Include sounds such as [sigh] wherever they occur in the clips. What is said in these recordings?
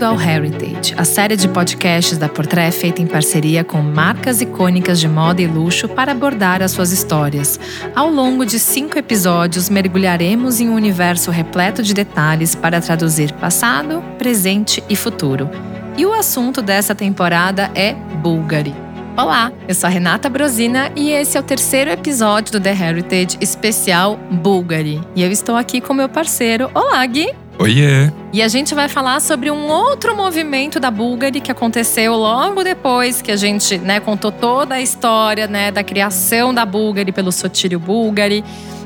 Bem-vindo ao Heritage, a série de podcasts da Portrait feita em parceria com marcas icônicas de moda e luxo para abordar as suas histórias. Ao longo de cinco episódios, mergulharemos em um universo repleto de detalhes para traduzir passado, presente e futuro. E o assunto dessa temporada é Bulgari. Olá, eu sou a Renata Brosina e esse é o terceiro episódio do The Heritage especial Bulgari. E eu estou aqui com meu parceiro. Olá, Gui! Oiê! E a gente vai falar sobre um outro movimento da Bulgari que aconteceu logo depois que a gente né, contou toda a história né, da criação da Bulgari pelo Sotírio Bulgari.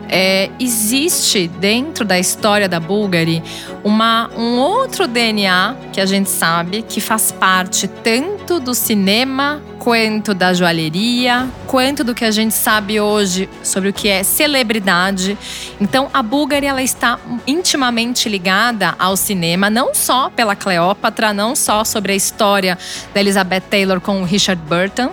É, existe dentro da história da Bulgari uma, um outro DNA que a gente sabe que faz parte tanto do cinema quanto da joalheria, quanto do que a gente sabe hoje sobre o que é celebridade. Então, a Bulgari ela está intimamente ligada ao cinema, não só pela Cleópatra, não só sobre a história da Elizabeth Taylor com o Richard Burton,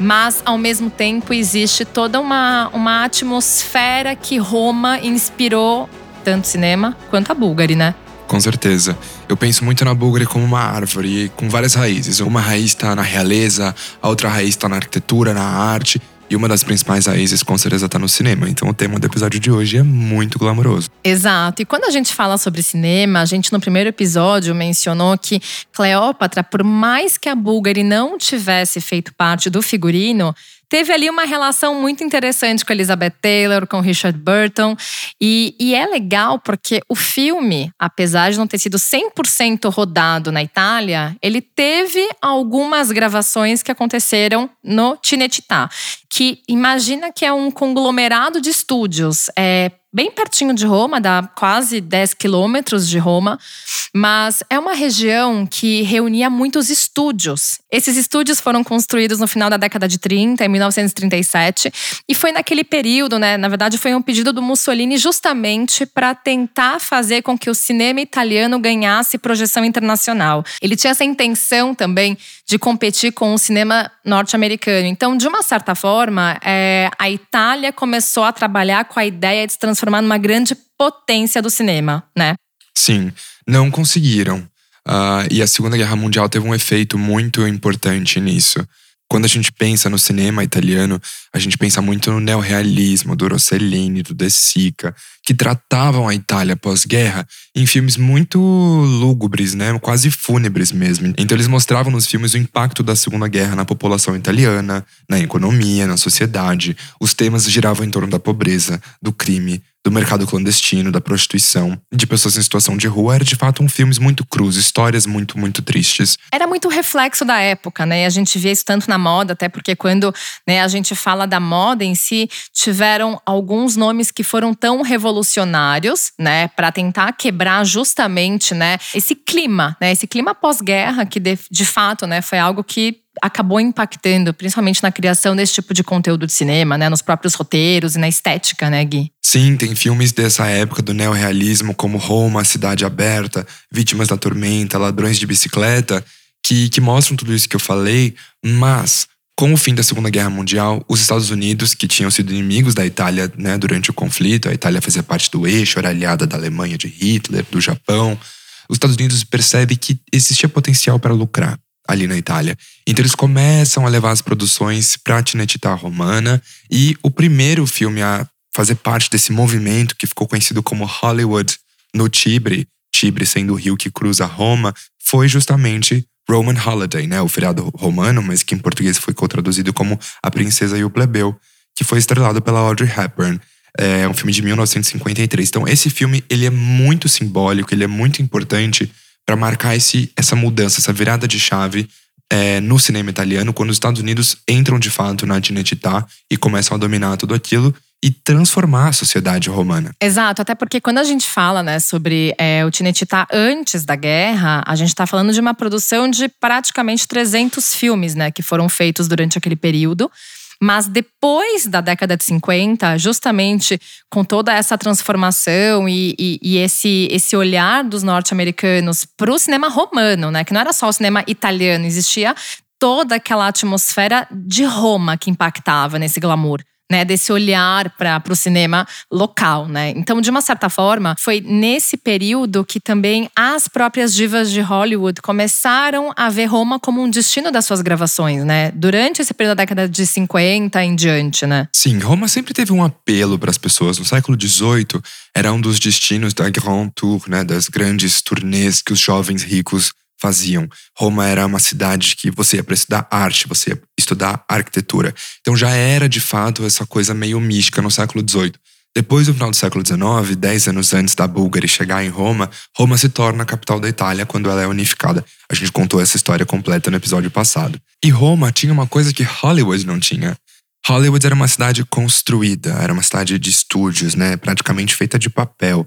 mas ao mesmo tempo existe toda uma, uma atmosfera que Roma inspirou tanto cinema quanto a Bulgari, né? Com certeza. Eu penso muito na Bulgari como uma árvore com várias raízes. Uma raiz está na realeza, a outra raiz está na arquitetura, na arte. E uma das principais raízes, com certeza, está no cinema. Então, o tema do episódio de hoje é muito glamouroso. Exato. E quando a gente fala sobre cinema, a gente no primeiro episódio mencionou que Cleópatra, por mais que a Bulgari não tivesse feito parte do figurino, teve ali uma relação muito interessante com Elizabeth Taylor, com Richard Burton. E, e é legal porque o filme, apesar de não ter sido 100% rodado na Itália, ele teve algumas gravações que aconteceram no Cinecittà, que imagina que é um conglomerado de estúdios. É, bem pertinho de Roma, dá quase 10 quilômetros de Roma, mas é uma região que reunia muitos estúdios. Esses estúdios foram construídos no final da década de 30, em 1937, e foi naquele período, né? Na verdade, foi um pedido do Mussolini justamente para tentar fazer com que o cinema italiano ganhasse projeção internacional. Ele tinha essa intenção também de competir com o cinema norte-americano. Então, de uma certa forma, é, a Itália começou a trabalhar com a ideia de se transformar numa grande potência do cinema, né? Sim, não conseguiram. Uh, e a Segunda Guerra Mundial teve um efeito muito importante nisso. Quando a gente pensa no cinema italiano, a gente pensa muito no neorrealismo do Rossellini, do De Sica, que tratavam a Itália pós-guerra em filmes muito lúgubres, né, quase fúnebres mesmo. Então eles mostravam nos filmes o impacto da Segunda Guerra na população italiana, na economia, na sociedade. Os temas giravam em torno da pobreza, do crime, do mercado clandestino, da prostituição, de pessoas em situação de rua, era de fato um filmes muito cruz, histórias muito, muito tristes. Era muito reflexo da época, né? A gente vê isso tanto na moda, até porque quando né, a gente fala da moda em si, tiveram alguns nomes que foram tão revolucionários, né, para tentar quebrar justamente, né, esse clima, né, esse clima pós-guerra que de, de fato, né, foi algo que acabou impactando, principalmente na criação desse tipo de conteúdo de cinema, né? Nos próprios roteiros e na estética, né, Gui? Sim, tem filmes dessa época do neorrealismo, como Roma, Cidade Aberta, Vítimas da Tormenta, Ladrões de Bicicleta, que, que mostram tudo isso que eu falei, mas com o fim da Segunda Guerra Mundial, os Estados Unidos, que tinham sido inimigos da Itália né, durante o conflito, a Itália fazia parte do eixo, era aliada da Alemanha de Hitler, do Japão. Os Estados Unidos percebem que existia potencial para lucrar ali na Itália. Então eles começam a levar as produções para a Cinecittà Romana e o primeiro filme a fazer parte desse movimento que ficou conhecido como Hollywood no Tibre, Tibre sendo o rio que cruza Roma, foi justamente Roman Holiday, né, o feriado romano, mas que em português foi traduzido como A Princesa e o Plebeu, que foi estrelado pela Audrey Hepburn. É um filme de 1953. Então esse filme ele é muito simbólico, ele é muito importante para marcar esse, essa mudança, essa virada de chave é, no cinema italiano, quando os Estados Unidos entram de fato na Cinecittà e começam a dominar tudo aquilo e transformar a sociedade romana. Exato, até porque quando a gente fala né, sobre é, o Cinecittà antes da guerra, a gente está falando de uma produção de praticamente 300 filmes né, que foram feitos durante aquele período. Mas depois da década de 50, justamente com toda essa transformação e, e, e esse, esse olhar dos norte-americanos para o cinema romano, né? Que não era só o cinema italiano, existia toda aquela atmosfera de Roma que impactava nesse glamour. Né, desse olhar para o cinema local, né? Então, de uma certa forma, foi nesse período que também as próprias divas de Hollywood começaram a ver Roma como um destino das suas gravações, né? Durante esse período da década de 50 em diante, né? Sim, Roma sempre teve um apelo para as pessoas. No século XVIII, era um dos destinos da Grand Tour, né, das grandes turnês que os jovens ricos faziam. Roma era uma cidade que você ia para estudar arte, você ia estudar arquitetura. Então já era de fato essa coisa meio mística no século XVIII. Depois do final do século XIX, dez anos antes da Búlgara chegar em Roma, Roma se torna a capital da Itália quando ela é unificada. A gente contou essa história completa no episódio passado. E Roma tinha uma coisa que Hollywood não tinha. Hollywood era uma cidade construída, era uma cidade de estúdios, né, praticamente feita de papel.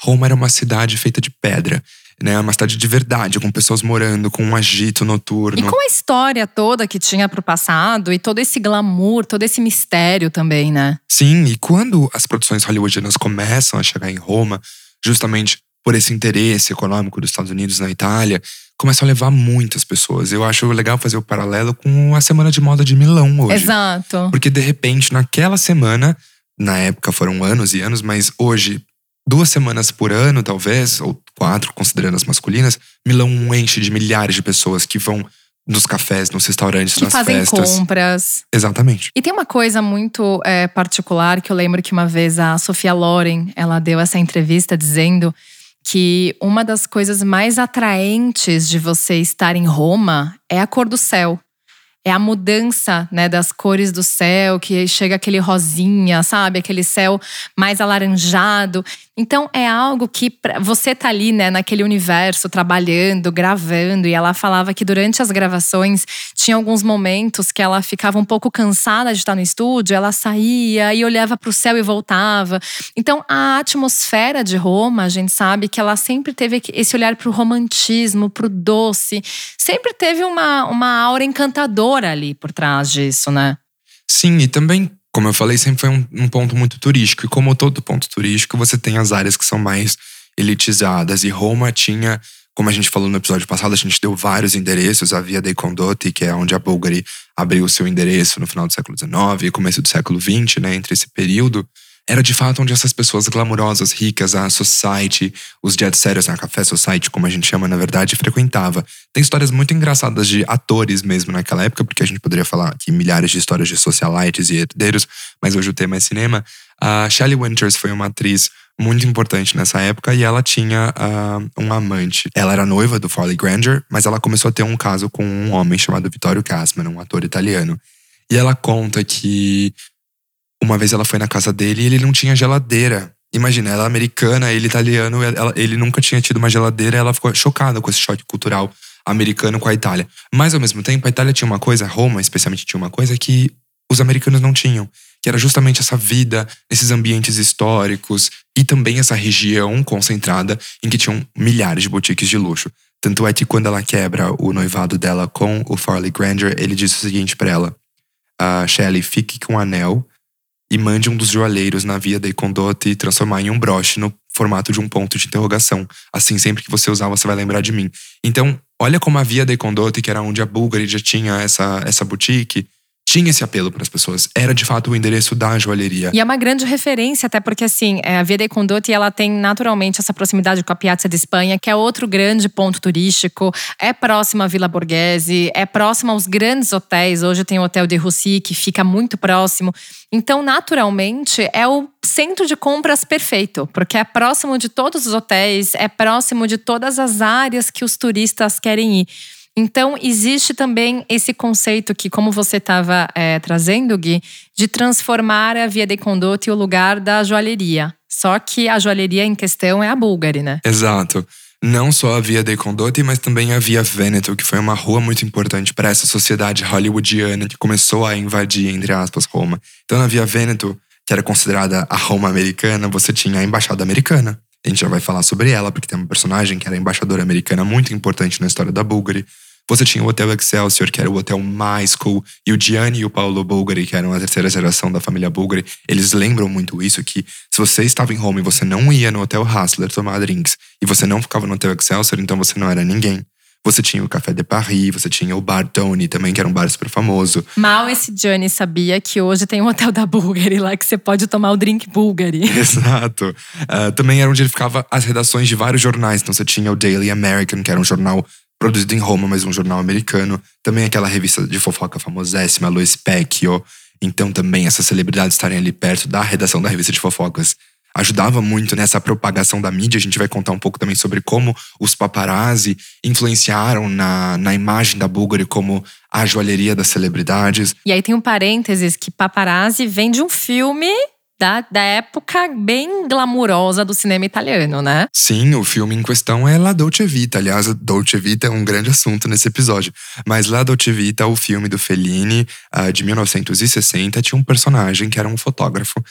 Roma era uma cidade feita de pedra né? Uma cidade de verdade, com pessoas morando, com um agito noturno. E com a história toda que tinha pro passado e todo esse glamour, todo esse mistério também, né? Sim, e quando as produções hollywoodianas começam a chegar em Roma, justamente por esse interesse econômico dos Estados Unidos na Itália, começam a levar muitas pessoas. Eu acho legal fazer o paralelo com a semana de moda de Milão hoje. Exato. Porque de repente, naquela semana, na época foram anos e anos, mas hoje duas semanas por ano, talvez, ou quatro, considerando as masculinas, Milão enche de milhares de pessoas que vão nos cafés, nos restaurantes, que nas fazem festas. compras. Exatamente. E tem uma coisa muito é, particular que eu lembro que uma vez a Sofia Loren, ela deu essa entrevista dizendo que uma das coisas mais atraentes de você estar em Roma é a cor do céu é a mudança, né, das cores do céu, que chega aquele rosinha, sabe, aquele céu mais alaranjado. Então é algo que você tá ali, né, naquele universo trabalhando, gravando, e ela falava que durante as gravações tinha alguns momentos que ela ficava um pouco cansada de estar no estúdio, ela saía e olhava para o céu e voltava. Então a atmosfera de Roma, a gente sabe que ela sempre teve esse olhar para o romantismo, para o doce, sempre teve uma, uma aura encantadora ali por trás disso, né? Sim, e também como eu falei, sempre foi um, um, ponto muito turístico. E como todo ponto turístico, você tem as áreas que são mais elitizadas. E Roma tinha, como a gente falou no episódio passado, a gente deu vários endereços. A Via dei Condotti, que é onde a Bulgari abriu o seu endereço no final do século XIX e começo do século XX, né? Entre esse período era de fato onde essas pessoas glamurosas, ricas, a society, os jet setters, a café society, como a gente chama na verdade, frequentava. Tem histórias muito engraçadas de atores mesmo naquela época, porque a gente poderia falar aqui milhares de histórias de socialites e herdeiros, mas hoje o tema é cinema. A Shelley Winters foi uma atriz muito importante nessa época e ela tinha uh, um amante. Ela era noiva do Farley Granger, mas ela começou a ter um caso com um homem chamado Vittorio Gassman, um ator italiano. E ela conta que uma vez ela foi na casa dele e ele não tinha geladeira. Imagina, ela é americana, ele italiano, ela, ele nunca tinha tido uma geladeira, ela ficou chocada com esse choque cultural americano com a Itália. Mas ao mesmo tempo, a Itália tinha uma coisa, Roma especialmente tinha uma coisa que os americanos não tinham, que era justamente essa vida, esses ambientes históricos e também essa região concentrada em que tinham milhares de boutiques de luxo. Tanto é que quando ela quebra o noivado dela com o Farley Granger, ele diz o seguinte para ela: uh, Shelley, fique com o anel e mande um dos joalheiros na via dei condotte transformar em um broche no formato de um ponto de interrogação. Assim, sempre que você usar, você vai lembrar de mim. Então, olha como a via dei condotte, que era onde a Bulgari já tinha essa, essa boutique, tinha esse apelo para as pessoas. Era de fato o endereço da joalheria. E é uma grande referência, até porque assim, é, a Via dei Condotti ela tem naturalmente essa proximidade com a Piazza de Espanha, que é outro grande ponto turístico. É próxima à Vila Borghese, é próxima aos grandes hotéis. Hoje tem o Hotel de Roussi, que fica muito próximo. Então, naturalmente, é o centro de compras perfeito, porque é próximo de todos os hotéis, é próximo de todas as áreas que os turistas querem ir. Então, existe também esse conceito que, como você estava é, trazendo, Gui, de transformar a Via de Condotti o lugar da joalheria. Só que a joalheria em questão é a Bulgari, né? Exato. Não só a Via dei Condotti, mas também a Via Veneto, que foi uma rua muito importante para essa sociedade hollywoodiana que começou a invadir, entre aspas, Roma. Então, na Via Veneto, que era considerada a Roma americana, você tinha a embaixada americana. A gente já vai falar sobre ela, porque tem uma personagem que era embaixadora americana muito importante na história da Bulgari. Você tinha o Hotel Excelsior, que era o hotel mais cool, e o Gianni e o Paulo Bulgari, que eram a terceira geração da família Bulgari, eles lembram muito isso, que se você estava em Roma e você não ia no Hotel Hassler tomar drinks, e você não ficava no Hotel Excelsior, então você não era ninguém. Você tinha o Café de Paris, você tinha o Bar Tony também, que era um bar super famoso. Mal esse Johnny sabia que hoje tem um hotel da Bulgari lá que você pode tomar o drink Bulgari. [laughs] Exato. Uh, também era onde ele ficava as redações de vários jornais. Então você tinha o Daily American, que era um jornal produzido em Roma, mas um jornal americano. Também aquela revista de fofoca famosíssima, Lo Specchio. Então também essas celebridades estarem ali perto da redação da revista de fofocas ajudava muito nessa propagação da mídia. A gente vai contar um pouco também sobre como os paparazzi influenciaram na, na imagem da Bulgari como a joalheria das celebridades. E aí tem um parênteses que paparazzi vem de um filme da, da época bem glamurosa do cinema italiano, né? Sim, o filme em questão é La Dolce Vita. Aliás, Dolce Vita é um grande assunto nesse episódio. Mas La Dolce Vita, o filme do Fellini, uh, de 1960, tinha um personagem que era um fotógrafo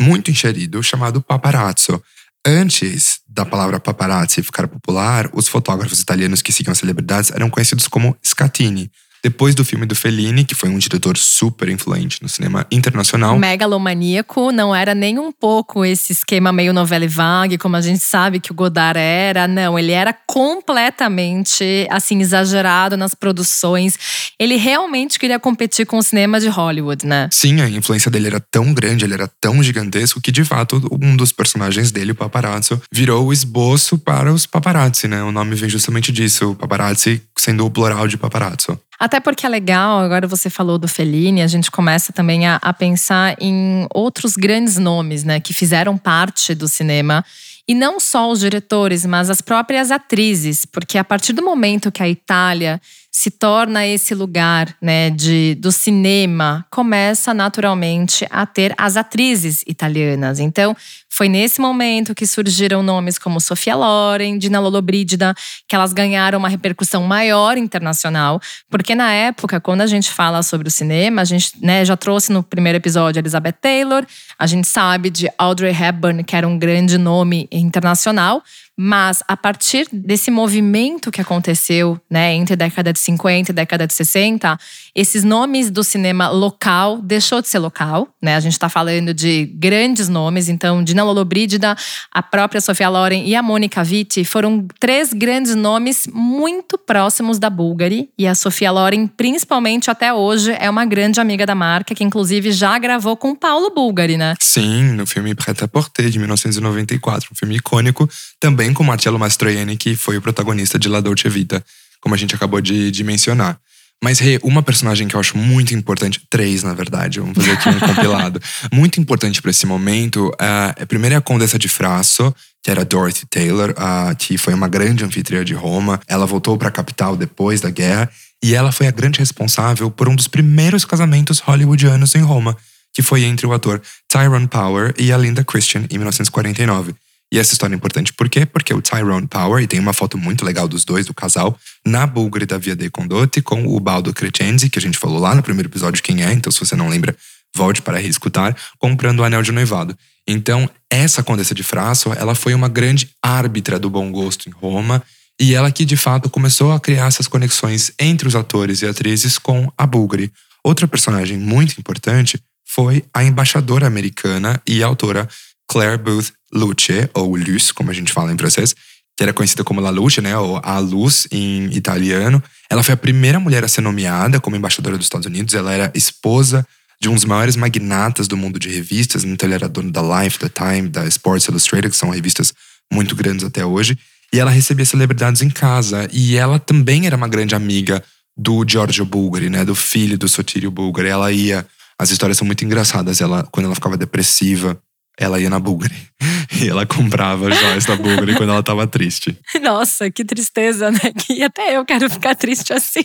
muito enxerido chamado paparazzo. Antes da palavra paparazzi ficar popular, os fotógrafos italianos que seguiam celebridades eram conhecidos como scatini. Depois do filme do Fellini, que foi um diretor super influente no cinema internacional. Megalomaníaco, não era nem um pouco esse esquema meio novela e vague, como a gente sabe que o Godard era. Não, ele era completamente, assim, exagerado nas produções. Ele realmente queria competir com o cinema de Hollywood, né? Sim, a influência dele era tão grande, ele era tão gigantesco que, de fato, um dos personagens dele, o paparazzo, virou o esboço para os paparazzi, né? O nome vem justamente disso, o paparazzi sendo o plural de paparazzo. Até porque é legal, agora você falou do Fellini, a gente começa também a, a pensar em outros grandes nomes, né, que fizeram parte do cinema. E não só os diretores, mas as próprias atrizes, porque a partir do momento que a Itália se torna esse lugar né, de, do cinema, começa naturalmente a ter as atrizes italianas. Então, foi nesse momento que surgiram nomes como Sofia Loren, Dina Lollobrigida, que elas ganharam uma repercussão maior internacional, porque na época, quando a gente fala sobre o cinema, a gente né, já trouxe no primeiro episódio Elizabeth Taylor, a gente sabe de Audrey Hepburn, que era um grande nome internacional, mas a partir desse movimento que aconteceu, né, entre a década de 50 e a década de 60, esses nomes do cinema local deixou de ser local, né? A gente está falando de grandes nomes, então Dina Lollobrigida, a própria Sofia Loren e a Monica Vitti foram três grandes nomes muito próximos da Bulgari e a Sofia Loren, principalmente até hoje, é uma grande amiga da marca que inclusive já gravou com Paulo Bulgari, né? Sim, no filme Preta Porter de 1994, um filme icônico também também com Marcello Mastroianni, que foi o protagonista de La Dolce Vita, como a gente acabou de, de mencionar. Mas, Rê, uma personagem que eu acho muito importante, três na verdade, vamos fazer aqui um [laughs] compilado. Muito importante para esse momento, uh, primeiro é a Condessa de Frasso, que era Dorothy Taylor, que foi uma grande anfitriã de Roma. Ela voltou para a capital depois da guerra e ela foi a grande responsável por um dos primeiros casamentos hollywoodianos em Roma, que foi entre o ator Tyrone Power e a Linda Christian, em 1949. E essa história é importante por quê? Porque o Tyrone Power, e tem uma foto muito legal dos dois, do casal, na Bulgari da Via dei Condotti, com o Baldo Crescenzi, que a gente falou lá no primeiro episódio quem é, então se você não lembra, volte para reescutar, comprando o anel de noivado. Então, essa Condessa de Frasso, ela foi uma grande árbitra do bom gosto em Roma, e ela que de fato começou a criar essas conexões entre os atores e atrizes com a Bulgari. Outra personagem muito importante foi a embaixadora americana e autora Claire Booth Luce, ou Luce, como a gente fala em francês, que era conhecida como La Luce, né, ou A Luz em italiano. Ela foi a primeira mulher a ser nomeada como embaixadora dos Estados Unidos. Ela era esposa de um dos maiores magnatas do mundo de revistas, então ele era dono da Life, da Time, da Sports Illustrated, que são revistas muito grandes até hoje. E ela recebia celebridades em casa. E ela também era uma grande amiga do Giorgio Bulgari, né, do filho do Sotirio Bulgari. Ela ia. As histórias são muito engraçadas. Ela, quando ela ficava depressiva, ela ia na Bulgari. [laughs] E ela comprava joias da Bulgari quando ela tava triste. [laughs] Nossa, que tristeza, né? Que até eu quero ficar triste assim.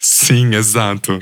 Sim, exato.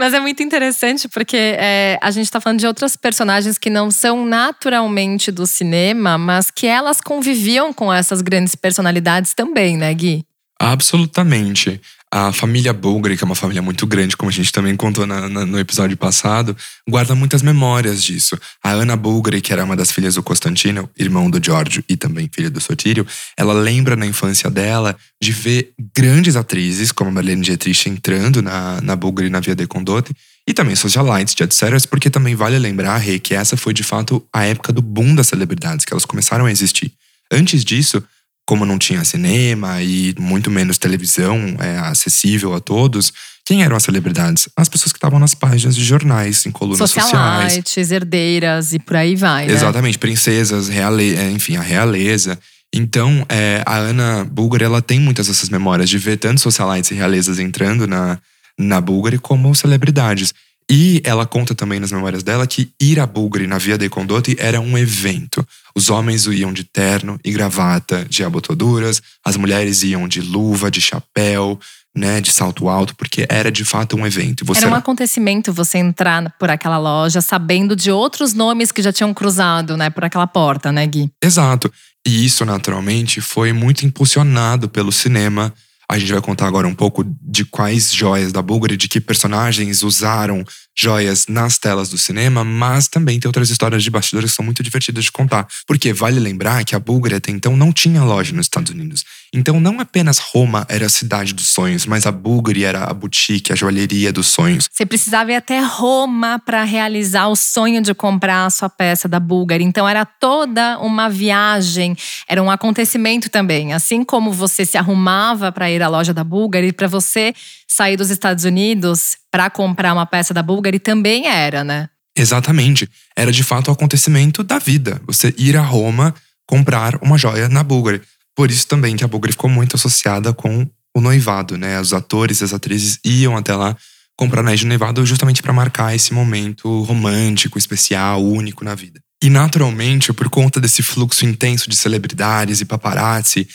Mas é muito interessante porque é, a gente tá falando de outras personagens que não são naturalmente do cinema, mas que elas conviviam com essas grandes personalidades também, né, Gui? Absolutamente. A família Bulgari, que é uma família muito grande, como a gente também contou na, na, no episódio passado, guarda muitas memórias disso. A Ana Bulgari, que era uma das filhas do Constantino, irmão do Giorgio e também filha do Sotírio, ela lembra na infância dela de ver grandes atrizes, como a Marlene Dietrich, entrando na, na Bulgari na Via de Condotte, e também socialites, etc. Porque também vale lembrar, Rei, que essa foi de fato a época do boom das celebridades, que elas começaram a existir. Antes disso, como não tinha cinema e muito menos televisão é, acessível a todos, quem eram as celebridades? As pessoas que estavam nas páginas de jornais, em colunas sociais. Socialites, herdeiras e por aí vai, né? Exatamente, princesas, reale... É, enfim, a realeza. Então, é, a Ana Bulgari, ela tem muitas dessas memórias de ver tanto socialites e realezas entrando na, na Bulgari como celebridades. E ela conta também nas memórias dela que ir a Bulgari na Via dei Condotti era um evento. Os homens iam de terno e gravata de abotoduras, as mulheres iam de luva, de chapéu, né, de salto alto, porque era de fato um evento. Você... Era um acontecimento você entrar por aquela loja sabendo de outros nomes que já tinham cruzado, né, por aquela porta, né, Gui? Exato. E isso, naturalmente, foi muito impulsionado pelo cinema a gente vai contar agora um pouco de quais joias da Bulgari, de que personagens usaram joias nas telas do cinema, mas também tem outras histórias de bastidores que são muito divertidas de contar. Porque vale lembrar que a Bulgari até então não tinha loja nos Estados Unidos. Então não apenas Roma era a cidade dos sonhos, mas a Bulgari era a boutique, a joalheria dos sonhos. Você precisava ir até Roma para realizar o sonho de comprar a sua peça da Bulgari. Então era toda uma viagem, era um acontecimento também. Assim como você se arrumava para ir à loja da Bulgari, para você sair dos Estados Unidos para comprar uma peça da Bulgari também era, né? Exatamente. Era de fato o acontecimento da vida. Você ir a Roma comprar uma joia na Bulgari. Por isso também que a Bulgari ficou muito associada com o noivado, né? Os atores e as atrizes iam até lá comprar anéis de noivado justamente para marcar esse momento romântico, especial, único na vida. E naturalmente, por conta desse fluxo intenso de celebridades e paparazzi,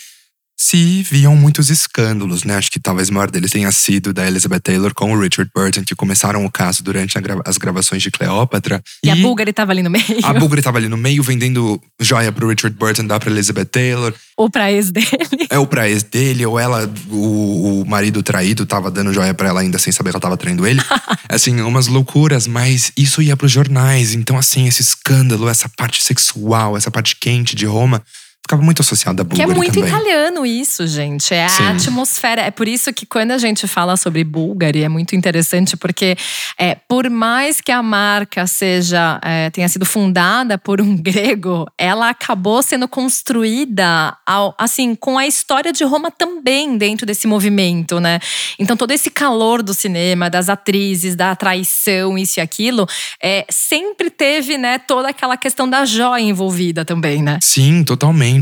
se viam muitos escândalos, né? Acho que talvez o maior deles tenha sido da Elizabeth Taylor com o Richard Burton, que começaram o caso durante grava as gravações de Cleópatra. E, e a Bulgari estava ali no meio. A Bulgari estava ali no meio, vendendo joia pro Richard Burton, dá pra Elizabeth Taylor. Ou pra ex dele. É, ou pra ex dele, ou ela, o, o marido traído, tava dando joia pra ela ainda sem saber que ela tava traindo ele. [laughs] assim, umas loucuras, mas isso ia pros jornais. Então, assim, esse escândalo, essa parte sexual, essa parte quente de Roma ficava muito associado a Bulgari Que é muito também. italiano isso, gente. É Sim. a atmosfera. É por isso que quando a gente fala sobre Bulgari, é muito interessante, porque é, por mais que a marca seja é, tenha sido fundada por um [laughs] grego, ela acabou sendo construída ao, assim com a história de Roma também dentro desse movimento, né? Então todo esse calor do cinema, das atrizes, da traição, isso e aquilo, é, sempre teve, né, toda aquela questão da joia envolvida também, né? Sim, totalmente.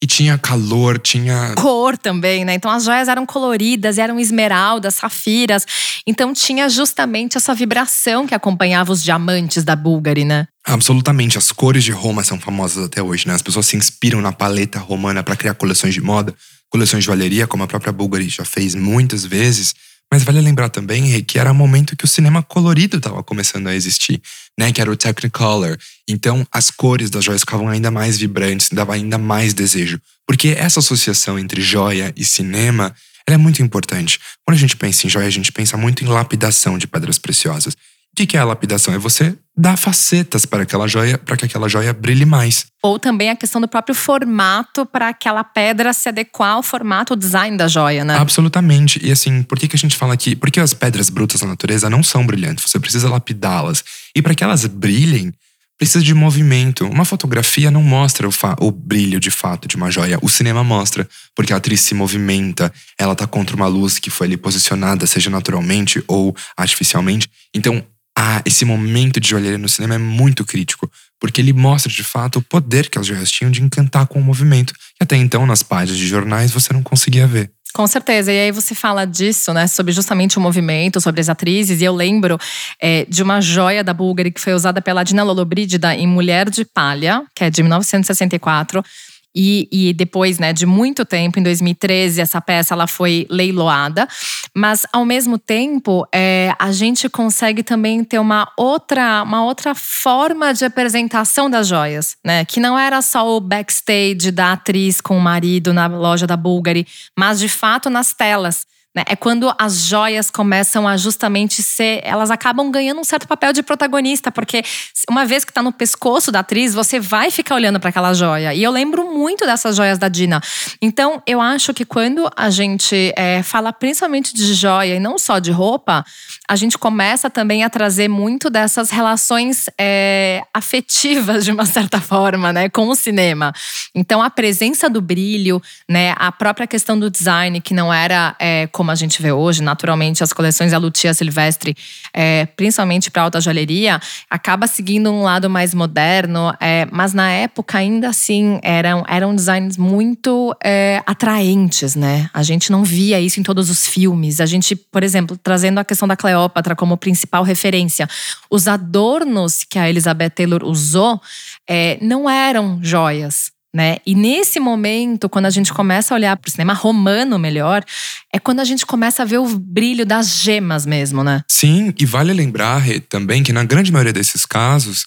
E tinha calor, tinha. Cor também, né? Então as joias eram coloridas, eram esmeraldas, safiras. Então tinha justamente essa vibração que acompanhava os diamantes da Bulgari, né? Absolutamente. As cores de Roma são famosas até hoje, né? As pessoas se inspiram na paleta romana para criar coleções de moda, coleções de joalheria, como a própria Bulgari já fez muitas vezes. Mas vale lembrar também, que era o momento que o cinema colorido estava começando a existir, né? Que era o Technicolor. Então, as cores das joias ficavam ainda mais vibrantes, dava ainda mais desejo. Porque essa associação entre joia e cinema é muito importante. Quando a gente pensa em joia, a gente pensa muito em lapidação de pedras preciosas. O que é a lapidação? É você dar facetas para aquela joia, para que aquela joia brilhe mais. Ou também a questão do próprio formato para aquela pedra se adequar ao formato, ao design da joia, né? Absolutamente. E assim, por que, que a gente fala aqui? Porque as pedras brutas da natureza não são brilhantes, você precisa lapidá-las. E para que elas brilhem, precisa de movimento. Uma fotografia não mostra o, o, brilho de fato de uma joia. O cinema mostra, porque a atriz se movimenta, ela tá contra uma luz que foi ali posicionada, seja naturalmente ou artificialmente. Então, ah, esse momento de joalheria no cinema é muito crítico, porque ele mostra de fato o poder que as joias tinham de encantar com o movimento, que até então nas páginas de jornais você não conseguia ver. Com certeza. E aí você fala disso, né? Sobre justamente o movimento, sobre as atrizes. E eu lembro é, de uma joia da Bulgari que foi usada pela Dina Lollobrigida em Mulher de Palha, que é de 1964. E, e, depois, né, de muito tempo, em 2013, essa peça ela foi leiloada. Mas ao mesmo tempo, é, a gente consegue também ter uma outra, uma outra forma de apresentação das joias, né? Que não era só o backstage da atriz com o marido na loja da Bulgari, mas de fato nas telas. Né? É quando as joias começam a justamente ser. Elas acabam ganhando um certo papel de protagonista, porque uma vez que está no pescoço da atriz, você vai ficar olhando para aquela joia. E eu lembro muito dessas joias da Dina. Então, eu acho que quando a gente é, fala principalmente de joia e não só de roupa, a gente começa também a trazer muito dessas relações é, afetivas, de uma certa forma, né, com o cinema. Então, a presença do brilho, né, a própria questão do design, que não era é, como a gente vê hoje, naturalmente, as coleções da Lucia Silvestre, é, principalmente para alta joalheria, acaba seguindo um lado mais moderno, é, mas na época, ainda assim, eram, eram designs muito é, atraentes, né? A gente não via isso em todos os filmes. A gente, por exemplo, trazendo a questão da Cleópatra como principal referência. Os adornos que a Elizabeth Taylor usou é, não eram joias. Né? E nesse momento, quando a gente começa a olhar para o cinema romano melhor, é quando a gente começa a ver o brilho das gemas mesmo, né? Sim, e vale lembrar também que na grande maioria desses casos,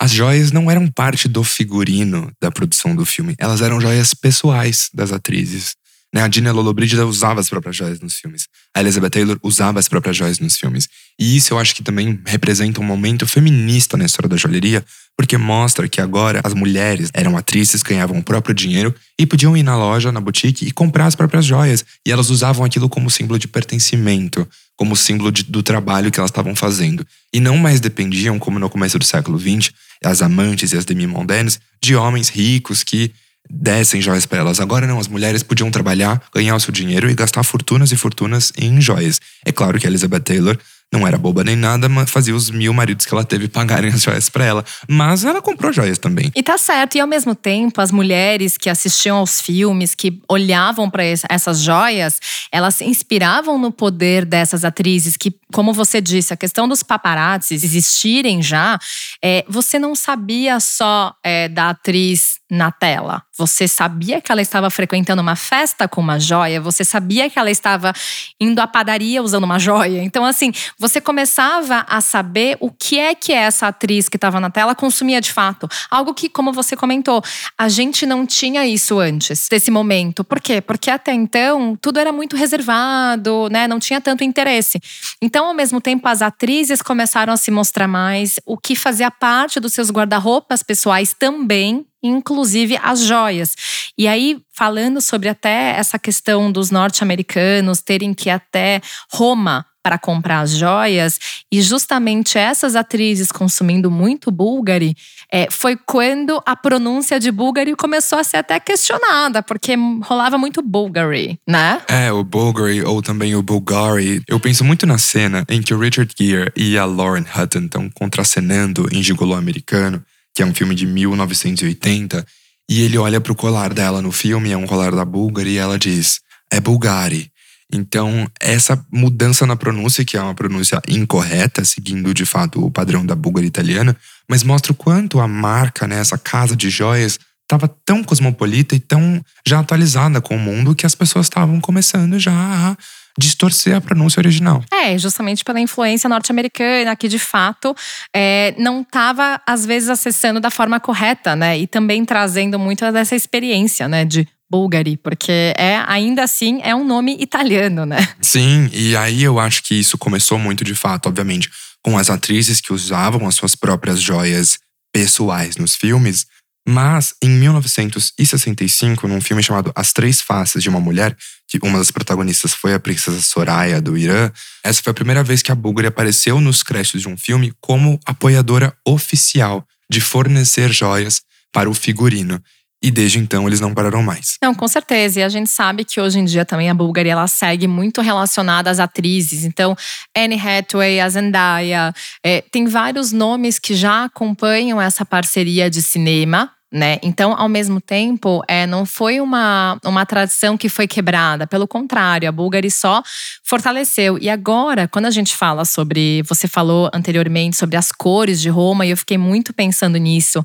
as joias não eram parte do figurino da produção do filme, elas eram joias pessoais das atrizes. Né? A Gina Lollobrigida usava as próprias joias nos filmes. A Elizabeth Taylor usava as próprias joias nos filmes. E isso eu acho que também representa um momento feminista na história da joalheria, porque mostra que agora as mulheres eram atrizes, ganhavam o próprio dinheiro e podiam ir na loja, na boutique e comprar as próprias joias. E elas usavam aquilo como símbolo de pertencimento, como símbolo de, do trabalho que elas estavam fazendo. E não mais dependiam, como no começo do século XX, as amantes e as demi-mondaines, de homens ricos que dessem joias para elas. Agora não, as mulheres podiam trabalhar, ganhar o seu dinheiro e gastar fortunas e fortunas em joias. É claro que a Elizabeth Taylor não era boba nem nada, mas fazia os mil maridos que ela teve pagarem as joias para ela. Mas ela comprou joias também. E tá certo. E ao mesmo tempo, as mulheres que assistiam aos filmes, que olhavam para essas joias, elas se inspiravam no poder dessas atrizes que, como você disse, a questão dos paparazzi existirem já, é, você não sabia só é, da atriz na tela. Você sabia que ela estava frequentando uma festa com uma joia, você sabia que ela estava indo à padaria usando uma joia. Então, assim, você começava a saber o que é que essa atriz que estava na tela consumia de fato. Algo que, como você comentou, a gente não tinha isso antes desse momento. Por quê? Porque até então tudo era muito reservado, né? Não tinha tanto interesse. Então, ao mesmo tempo, as atrizes começaram a se mostrar mais, o que fazia parte dos seus guarda-roupas pessoais também inclusive as joias. E aí, falando sobre até essa questão dos norte-americanos terem que ir até Roma para comprar as joias, e justamente essas atrizes consumindo muito búlgari, é, foi quando a pronúncia de búlgari começou a ser até questionada, porque rolava muito bulgari, né? É, o bulgari ou também o bulgari. Eu penso muito na cena em que o Richard Gere e a Lauren Hutton estão contracenando em Gigolo Americano que é um filme de 1980, e ele olha pro colar dela no filme, é um colar da Bulgari, e ela diz: é Bulgari. Então, essa mudança na pronúncia, que é uma pronúncia incorreta, seguindo de fato o padrão da búlgara italiana, mas mostra o quanto a marca, né, essa casa de joias, estava tão cosmopolita e tão já atualizada com o mundo que as pessoas estavam começando já a distorcer a pronúncia original. É, justamente pela influência norte-americana, que de fato é, não estava, às vezes, acessando da forma correta, né? E também trazendo muito dessa experiência, né? De Bulgari, porque é ainda assim é um nome italiano, né? Sim, e aí eu acho que isso começou muito de fato, obviamente, com as atrizes que usavam as suas próprias joias pessoais nos filmes, mas, em 1965, num filme chamado As Três Faces de uma Mulher, que uma das protagonistas foi a princesa Soraya do Irã, essa foi a primeira vez que a Bulgari apareceu nos créditos de um filme como apoiadora oficial de fornecer joias para o figurino. E desde então eles não pararam mais. Não, com certeza. E a gente sabe que hoje em dia também a Bulgari ela segue muito relacionada às atrizes. Então, Anne Hathaway, a Zendaya, é, tem vários nomes que já acompanham essa parceria de cinema né? Então, ao mesmo tempo, é, não foi uma, uma tradição que foi quebrada, pelo contrário, a Bulgari só fortaleceu. E agora, quando a gente fala sobre, você falou anteriormente sobre as cores de Roma, e eu fiquei muito pensando nisso.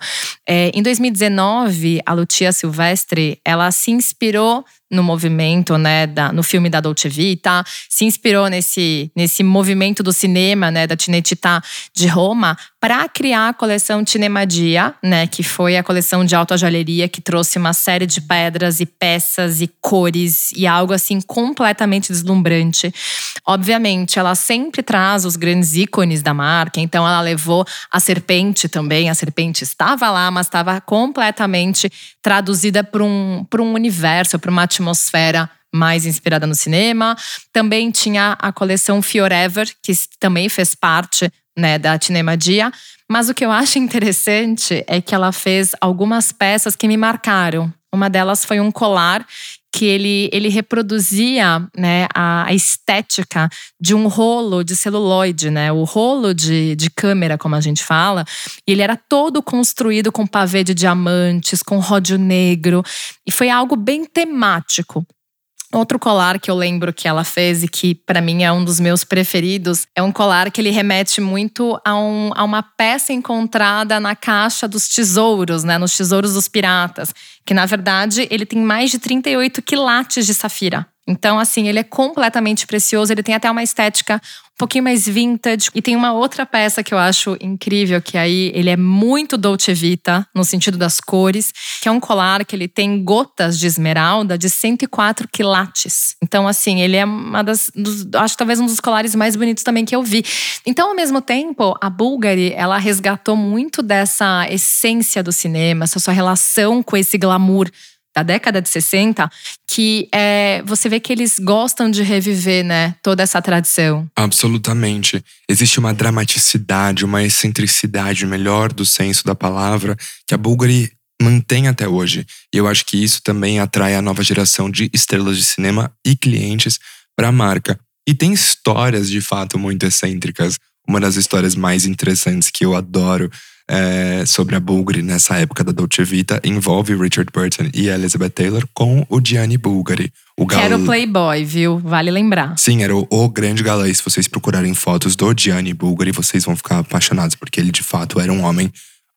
É, em 2019, a Lucia Silvestre, ela se inspirou no movimento, né, da, no filme da Dolce Vita, se inspirou nesse, nesse movimento do cinema, né, da Cinecittà de Roma, para criar a coleção Tinemadia, né, que foi a coleção de alta joalheria que trouxe uma série de pedras e peças e cores e algo assim completamente deslumbrante. Obviamente, ela sempre traz os grandes ícones da marca, então ela levou a serpente também, a serpente estava lá, mas estava completamente traduzida para um, um universo, para uma atmosfera mais inspirada no cinema. Também tinha a coleção Fiorever, que também fez parte né, da Cinemadia. Mas o que eu acho interessante é que ela fez algumas peças que me marcaram. Uma delas foi um colar que ele, ele reproduzia né, a, a, estética de um rolo de celuloide, né? O rolo de, de câmera, como a gente fala. E ele era todo construído com pavê de diamantes, com ródio negro. E foi algo bem temático. Outro colar que eu lembro que ela fez e que para mim é um dos meus preferidos é um colar que ele remete muito a, um, a uma peça encontrada na caixa dos tesouros, né, nos tesouros dos piratas, que na verdade ele tem mais de 38 quilates de safira. Então, assim, ele é completamente precioso, ele tem até uma estética pouquinho mais vintage. E tem uma outra peça que eu acho incrível, que aí ele é muito Dolce Vita, no sentido das cores, que é um colar que ele tem gotas de esmeralda de 104 quilates. Então, assim, ele é uma das. Dos, acho talvez um dos colares mais bonitos também que eu vi. Então, ao mesmo tempo, a Bulgari, ela resgatou muito dessa essência do cinema, essa sua relação com esse glamour da década de 60, que é, você vê que eles gostam de reviver, né, toda essa tradição. Absolutamente. Existe uma dramaticidade, uma excentricidade melhor do senso da palavra que a Bulgari mantém até hoje. E eu acho que isso também atrai a nova geração de estrelas de cinema e clientes para a marca. E tem histórias de fato muito excêntricas. Uma das histórias mais interessantes que eu adoro é, sobre a Bulgari nessa época da Dolce Vita envolve Richard Burton e Elizabeth Taylor com o Gianni Bulgari. O gal... Que era o playboy, viu? Vale lembrar. Sim, era o, o grande galã. E se vocês procurarem fotos do Gianni Bulgari, vocês vão ficar apaixonados, porque ele de fato era um homem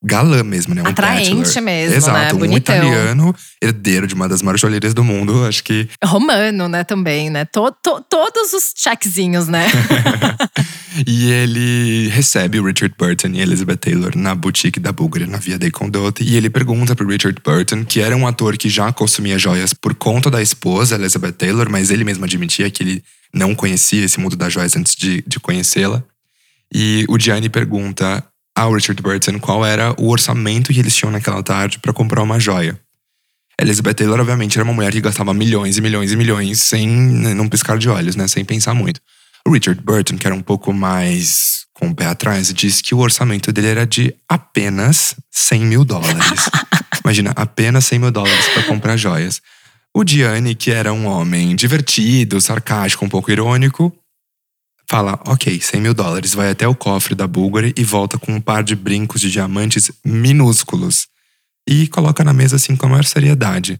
galã mesmo, né? Um Atraente bachelor. mesmo, Exato, né? um Bonitão. italiano, herdeiro de uma das maiores joalherias do mundo, acho que… Romano, né, também, né? To, to, todos os checkzinhos, né? [laughs] e ele recebe o Richard Burton e Elizabeth Taylor na boutique da Bulgari, na Via dei Condotti. E ele pergunta pro Richard Burton, que era um ator que já consumia joias por conta da esposa, Elizabeth Taylor, mas ele mesmo admitia que ele não conhecia esse mundo das joias antes de, de conhecê-la. E o Gianni pergunta ao Richard Burton qual era o orçamento que eles tinham naquela tarde para comprar uma joia. Elizabeth Taylor, obviamente, era uma mulher que gastava milhões e milhões e milhões sem né, num piscar de olhos, né? Sem pensar muito. O Richard Burton, que era um pouco mais com o pé atrás, disse que o orçamento dele era de apenas 100 mil dólares. [laughs] Imagina, apenas 100 mil dólares para comprar joias. O Gianni, que era um homem divertido, sarcástico, um pouco irônico, fala: ok, 100 mil dólares, vai até o cofre da Bulgari e volta com um par de brincos de diamantes minúsculos. E coloca na mesa assim com a maior seriedade.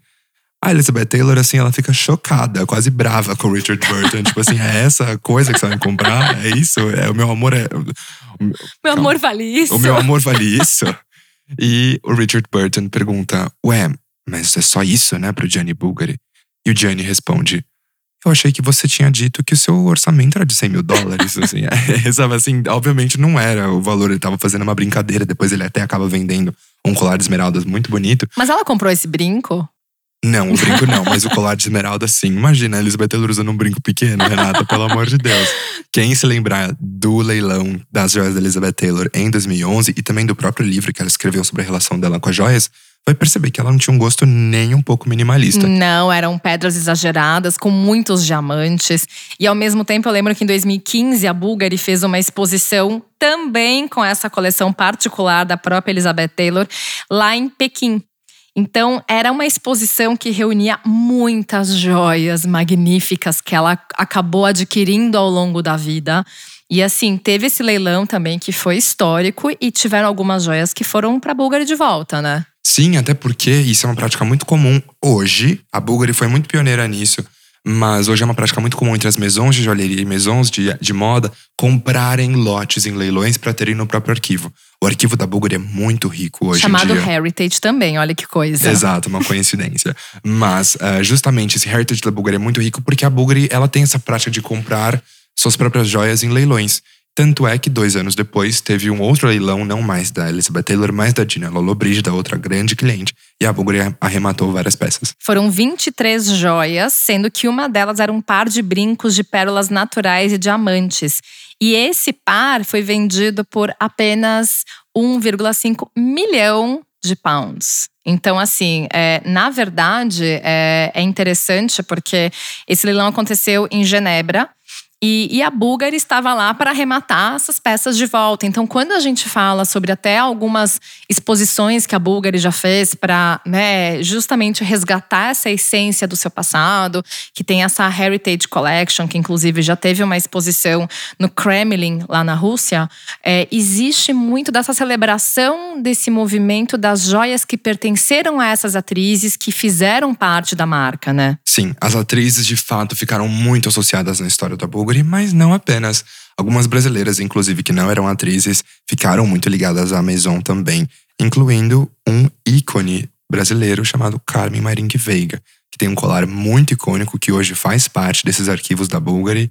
A Elizabeth Taylor, assim, ela fica chocada, quase brava com o Richard Burton. tipo assim, é essa coisa que você vai comprar? É isso? É, o meu amor é. O meu amor vale isso? O meu amor vale isso? e o Richard Burton pergunta: Ué, mas é só isso, né, pro Gianni Bulgari? E o Gianni responde: eu achei que você tinha dito que o seu orçamento era de 100 mil dólares. assim, [laughs] é, sabe, assim, obviamente não era o valor, ele estava fazendo uma brincadeira. Depois ele até acaba vendendo um colar de esmeraldas muito bonito. Mas ela comprou esse brinco? Não, o brinco não, mas o colar de esmeralda sim. Imagina a Elizabeth Taylor usando um brinco pequeno, Renata, pelo amor de Deus. Quem se lembrar do leilão das joias da Elizabeth Taylor em 2011 e também do próprio livro que ela escreveu sobre a relação dela com as joias, vai perceber que ela não tinha um gosto nem um pouco minimalista. Não, eram pedras exageradas, com muitos diamantes. E ao mesmo tempo, eu lembro que em 2015 a Bulgari fez uma exposição também com essa coleção particular da própria Elizabeth Taylor, lá em Pequim. Então, era uma exposição que reunia muitas joias magníficas que ela acabou adquirindo ao longo da vida. E assim, teve esse leilão também que foi histórico e tiveram algumas joias que foram para Bulgari de volta, né? Sim, até porque isso é uma prática muito comum hoje. A Bulgari foi muito pioneira nisso. Mas hoje é uma prática muito comum entre as maisons de joalheria e maisons de, de moda comprarem lotes em leilões para terem no próprio arquivo. O arquivo da Bulgari é muito rico hoje Chamado em dia. Heritage também, olha que coisa. Exato, uma coincidência. Mas uh, justamente esse Heritage da Bulgari é muito rico porque a Bulgari ela tem essa prática de comprar suas próprias joias em leilões. Tanto é que dois anos depois teve um outro leilão, não mais da Elizabeth Taylor, mas da Dina Lollobrigida, outra grande cliente, e a Bulgari arrematou várias peças. Foram 23 joias, sendo que uma delas era um par de brincos de pérolas naturais e diamantes. E esse par foi vendido por apenas 1,5 milhão de pounds. Então, assim, é, na verdade, é, é interessante porque esse leilão aconteceu em Genebra. E, e, a Bulgari estava lá para arrematar essas peças de volta. Então, quando a gente fala sobre até algumas exposições que a Bulgari já fez para né, justamente resgatar essa essência do seu passado, que tem essa Heritage Collection, que inclusive já teve uma exposição no Kremlin, lá na Rússia, é, existe muito dessa celebração desse movimento das joias que pertenceram a essas atrizes que fizeram parte da marca, né? Sim, as atrizes de fato ficaram muito associadas na história da Mas não apenas. Algumas brasileiras, inclusive, que não eram atrizes, ficaram muito ligadas à Maison também, incluindo um ícone brasileiro chamado Carmen Maringue Veiga, que tem um colar muito icônico que hoje faz parte desses arquivos da Bulgari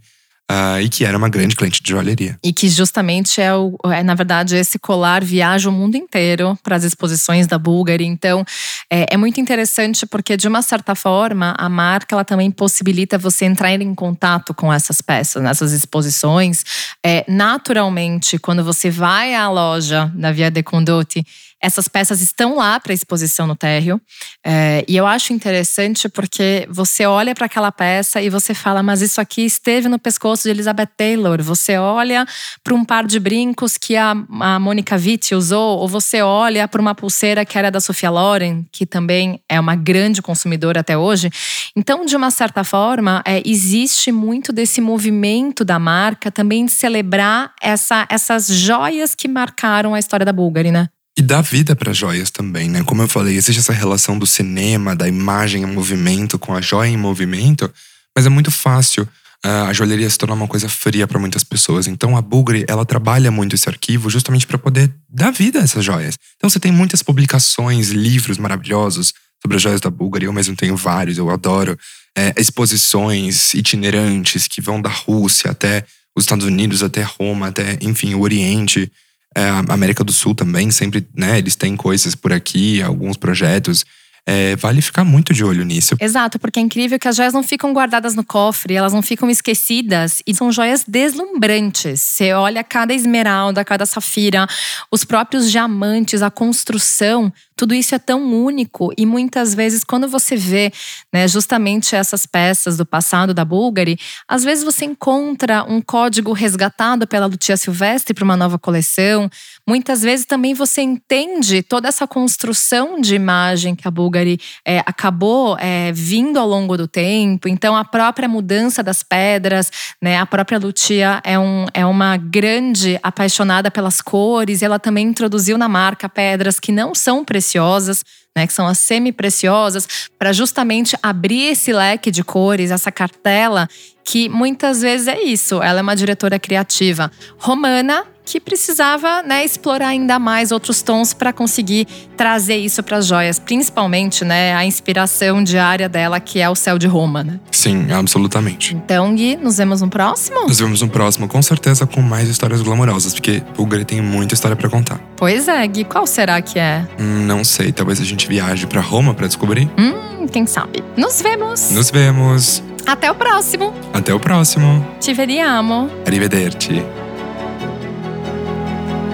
Uh, e que era uma grande cliente de joalheria. E que justamente é, o, é na verdade, esse colar viaja o mundo inteiro para as exposições da Bulgari. Então, é, é, muito interessante porque, de uma certa forma, a marca ela também possibilita você entrar em contato com essas peças, nessas exposições. É, naturalmente, quando você vai à loja da Via de Condotti essas peças estão lá para exposição no térreo. É, e eu acho interessante porque você olha para aquela peça e você fala, mas isso aqui esteve no pescoço de Elizabeth Taylor. Você olha para um par de brincos que a, a Monica Vitti usou, ou você olha para uma pulseira que era da Sofia Loren, que também é uma grande consumidora até hoje. Então, de uma certa forma, é, existe muito desse movimento da marca também de celebrar essa, essas joias que marcaram a história da Bulgari, né? E dá vida para joias também, né? Como eu falei, existe essa relação do cinema, da imagem em movimento com a joia em movimento, mas é muito fácil uh, a joalheria se tornar uma coisa fria para muitas pessoas. Então a Bulgari, ela trabalha muito esse arquivo justamente para poder dar vida a essas joias. Então você tem muitas publicações, livros maravilhosos sobre as joias da Bulgari, eu mesmo tenho vários, eu adoro. É, exposições itinerantes que vão da Rússia até os Estados Unidos, até Roma, até, enfim, o Oriente. É, América do Sul também, sempre, né? Eles têm coisas por aqui, alguns projetos. É, vale ficar muito de olho nisso. Exato, porque é incrível que as joias não ficam guardadas no cofre, elas não ficam esquecidas e são joias deslumbrantes. Você olha cada esmeralda, cada safira, os próprios diamantes, a construção, tudo isso é tão único e muitas vezes quando você vê, né, justamente essas peças do passado da Bulgari, às vezes você encontra um código resgatado pela Lucia Silvestre para uma nova coleção. Muitas vezes também você entende toda essa construção de imagem que a Bulgari é, acabou é, vindo ao longo do tempo. Então a própria mudança das pedras, né, a própria Lucia é, um, é uma grande apaixonada pelas cores. Ela também introduziu na marca pedras que não são preciosas preciosas, né, que são as semi-preciosas, para justamente abrir esse leque de cores, essa cartela, que muitas vezes é isso. Ela é uma diretora criativa romana que precisava né, explorar ainda mais outros tons para conseguir trazer isso para as joias, principalmente né, a inspiração diária dela, que é o céu de Roma. Né? Sim, absolutamente. Então, Gui, nos vemos no próximo? Nos vemos no próximo, com certeza com mais histórias glamourosas, porque Bulgari tem muita história para contar. Pois é, Gui, qual será que é? Hum, não sei, talvez a gente viaje para Roma para descobrir. Hum, quem sabe? Nos vemos! Nos vemos! Até o próximo! Até o próximo! Te vediamo! Arrivederci!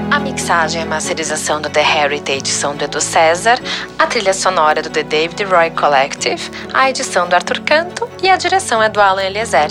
A mixagem e masterização do The Heritage são do Edu César, a trilha sonora do The David Roy Collective, a edição do Arthur Canto e a direção é do Alan Eliezer.